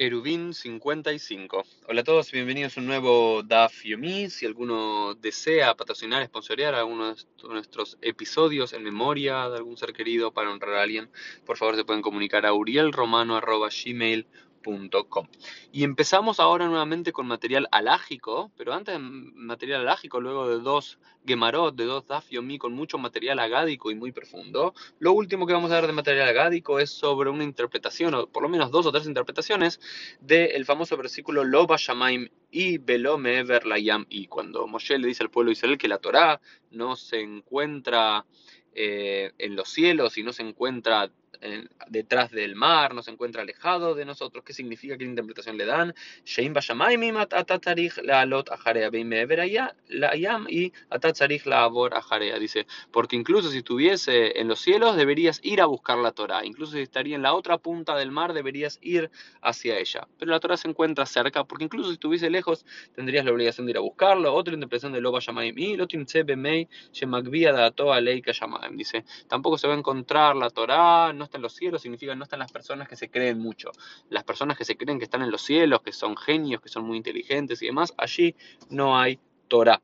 Erubin 55. Hola a todos, bienvenidos a un nuevo DAF Yomi. Si alguno desea patrocinar, sponsorear alguno de nuestros episodios en memoria de algún ser querido para honrar a alguien, por favor se pueden comunicar a urielromano.gmail.com y empezamos ahora nuevamente con material alágico, pero antes de material alágico, luego de dos Gemarot, de dos Daf Yomi con mucho material agádico y muy profundo, lo último que vamos a ver de material agádico es sobre una interpretación, o por lo menos dos o tres interpretaciones, del famoso versículo Loba Shamaim y Belome Mever Layam. Y cuando Moshe le dice al pueblo de Israel que la Torá no se encuentra eh, en los cielos y no se encuentra detrás del mar, no se encuentra alejado de nosotros. ¿Qué significa? ¿Qué interpretación le dan? Dice, porque incluso si estuviese en los cielos, deberías ir a buscar la Torah. Incluso si estaría en la otra punta del mar, deberías ir hacia ella. Pero la Torah se encuentra cerca, porque incluso si estuviese lejos, tendrías la obligación de ir a buscarlo. Otra interpretación de Loba Dice, tampoco se va a encontrar la Torah, no está en los cielos significa no están las personas que se creen mucho. Las personas que se creen que están en los cielos, que son genios, que son muy inteligentes y demás, allí no hay Torah.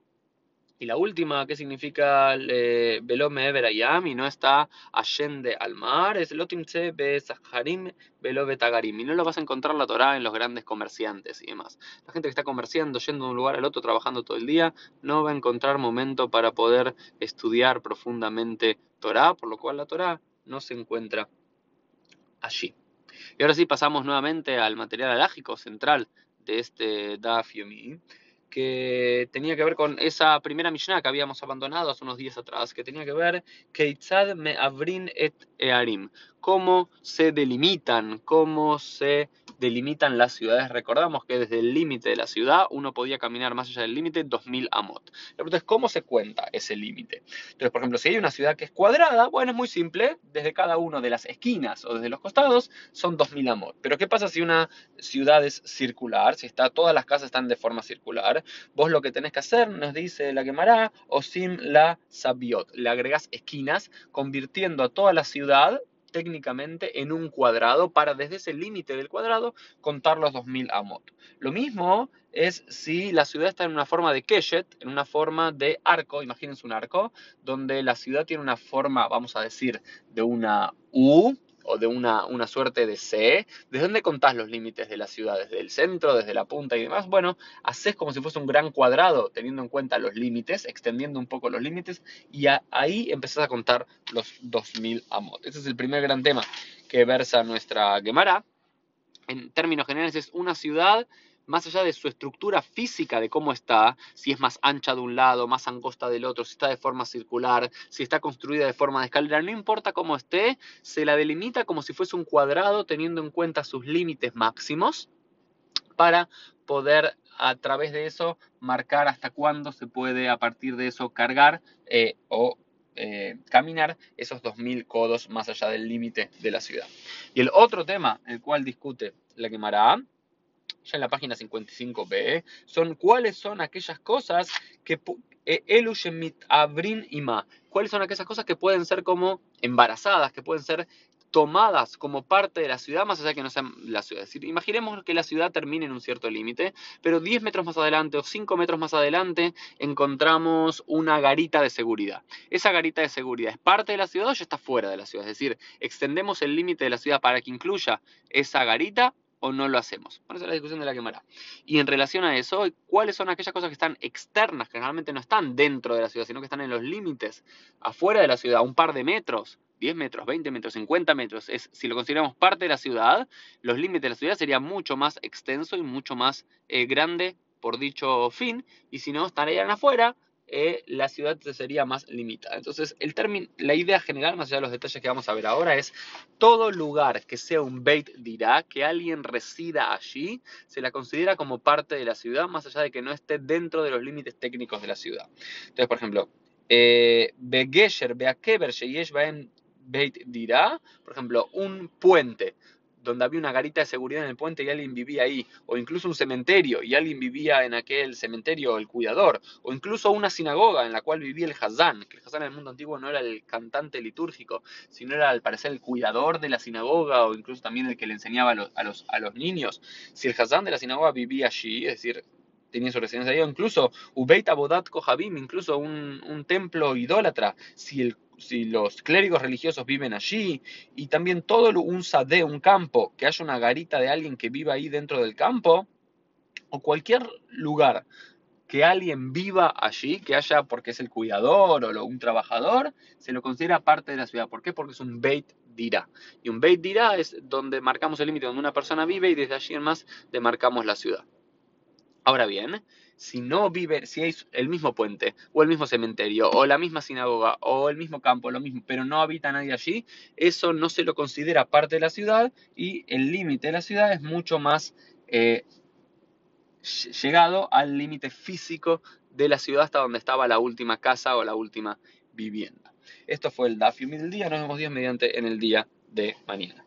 Y la última, ¿qué significa Velome Ever y no está Allende al mar? Es Lotimce Be Saharim Velo Betagarim. Y no lo vas a encontrar la Torah en los grandes comerciantes y demás. La gente que está comerciando, yendo de un lugar al otro, trabajando todo el día, no va a encontrar momento para poder estudiar profundamente Torah, por lo cual la Torah no se encuentra allí. Y ahora sí pasamos nuevamente al material alágico central de este Daf Yomi, que tenía que ver con esa primera Mishnah que habíamos abandonado hace unos días atrás, que tenía que ver Keitzad me abrin et earim, cómo se delimitan, cómo se delimitan las ciudades. Recordamos que desde el límite de la ciudad uno podía caminar más allá del límite 2000 amot. La pregunta es cómo se cuenta ese límite. Entonces, por ejemplo, si hay una ciudad que es cuadrada, bueno, es muy simple, desde cada una de las esquinas o desde los costados son 2000 amot. Pero ¿qué pasa si una ciudad es circular? Si está, todas las casas están de forma circular, vos lo que tenés que hacer, nos dice la quemará, o sim la sabiot, le agregás esquinas, convirtiendo a toda la ciudad técnicamente en un cuadrado para desde ese límite del cuadrado contar los 2000 amot. Lo mismo es si la ciudad está en una forma de keshet, en una forma de arco, imagínense un arco, donde la ciudad tiene una forma, vamos a decir, de una U, o de una, una suerte de C, ¿desde dónde contás los límites de la ciudad? ¿Desde el centro, desde la punta y demás? Bueno, haces como si fuese un gran cuadrado, teniendo en cuenta los límites, extendiendo un poco los límites, y ahí empezás a contar los 2000 amot. Ese es el primer gran tema que versa nuestra Gemara. En términos generales es una ciudad más allá de su estructura física, de cómo está, si es más ancha de un lado, más angosta del otro, si está de forma circular, si está construida de forma de escalera, no importa cómo esté, se la delimita como si fuese un cuadrado teniendo en cuenta sus límites máximos para poder a través de eso marcar hasta cuándo se puede a partir de eso cargar eh, o eh, caminar esos 2.000 codos más allá del límite de la ciudad. Y el otro tema, el cual discute la quemará, ya en la página 55b, son cuáles son aquellas cosas que eh, Abrin cuáles son aquellas cosas que pueden ser como embarazadas, que pueden ser tomadas como parte de la ciudad, más allá que no sean la ciudad. Es decir, imaginemos que la ciudad termine en un cierto límite, pero 10 metros más adelante o 5 metros más adelante encontramos una garita de seguridad. Esa garita de seguridad es parte de la ciudad o ya está fuera de la ciudad. Es decir, extendemos el límite de la ciudad para que incluya esa garita o no lo hacemos. Bueno, esa es la discusión de la quemará. Y en relación a eso, ¿cuáles son aquellas cosas que están externas, que realmente no están dentro de la ciudad, sino que están en los límites, afuera de la ciudad, un par de metros? 10 metros, 20 metros, 50 metros, es, si lo consideramos parte de la ciudad, los límites de la ciudad sería mucho más extenso y mucho más eh, grande por dicho fin, y si no, estarían afuera, eh, la ciudad sería más limitada. Entonces, el término, la idea general, más allá de los detalles que vamos a ver ahora, es todo lugar que sea un Beit dirá, que alguien resida allí, se la considera como parte de la ciudad, más allá de que no esté dentro de los límites técnicos de la ciudad. Entonces, por ejemplo, eh, Begesher, Beakeber, Sheyesh Beit dirá, por ejemplo, un puente donde había una garita de seguridad en el puente y alguien vivía ahí, o incluso un cementerio y alguien vivía en aquel cementerio, el cuidador, o incluso una sinagoga en la cual vivía el Hazán, que el Hazán en el mundo antiguo no era el cantante litúrgico, sino era al parecer el cuidador de la sinagoga o incluso también el que le enseñaba a los, a los, niños. Si el Hazán de la sinagoga vivía allí, es decir, tenía su residencia ahí, o incluso Ubeit Abodat Kohabim, incluso un, un templo idólatra, si el si los clérigos religiosos viven allí, y también todo un sadé, un campo, que haya una garita de alguien que viva ahí dentro del campo, o cualquier lugar que alguien viva allí, que haya porque es el cuidador o un trabajador, se lo considera parte de la ciudad. ¿Por qué? Porque es un Beit Dirá. Y un Beit Dirá es donde marcamos el límite donde una persona vive y desde allí en más demarcamos la ciudad. Ahora bien, si no vive, si hay el mismo puente, o el mismo cementerio, o la misma sinagoga, o el mismo campo, lo mismo, pero no habita nadie allí, eso no se lo considera parte de la ciudad y el límite de la ciudad es mucho más eh, llegado al límite físico de la ciudad hasta donde estaba la última casa o la última vivienda. Esto fue el Dafium del día, nos vemos Dios mediante en el día de mañana.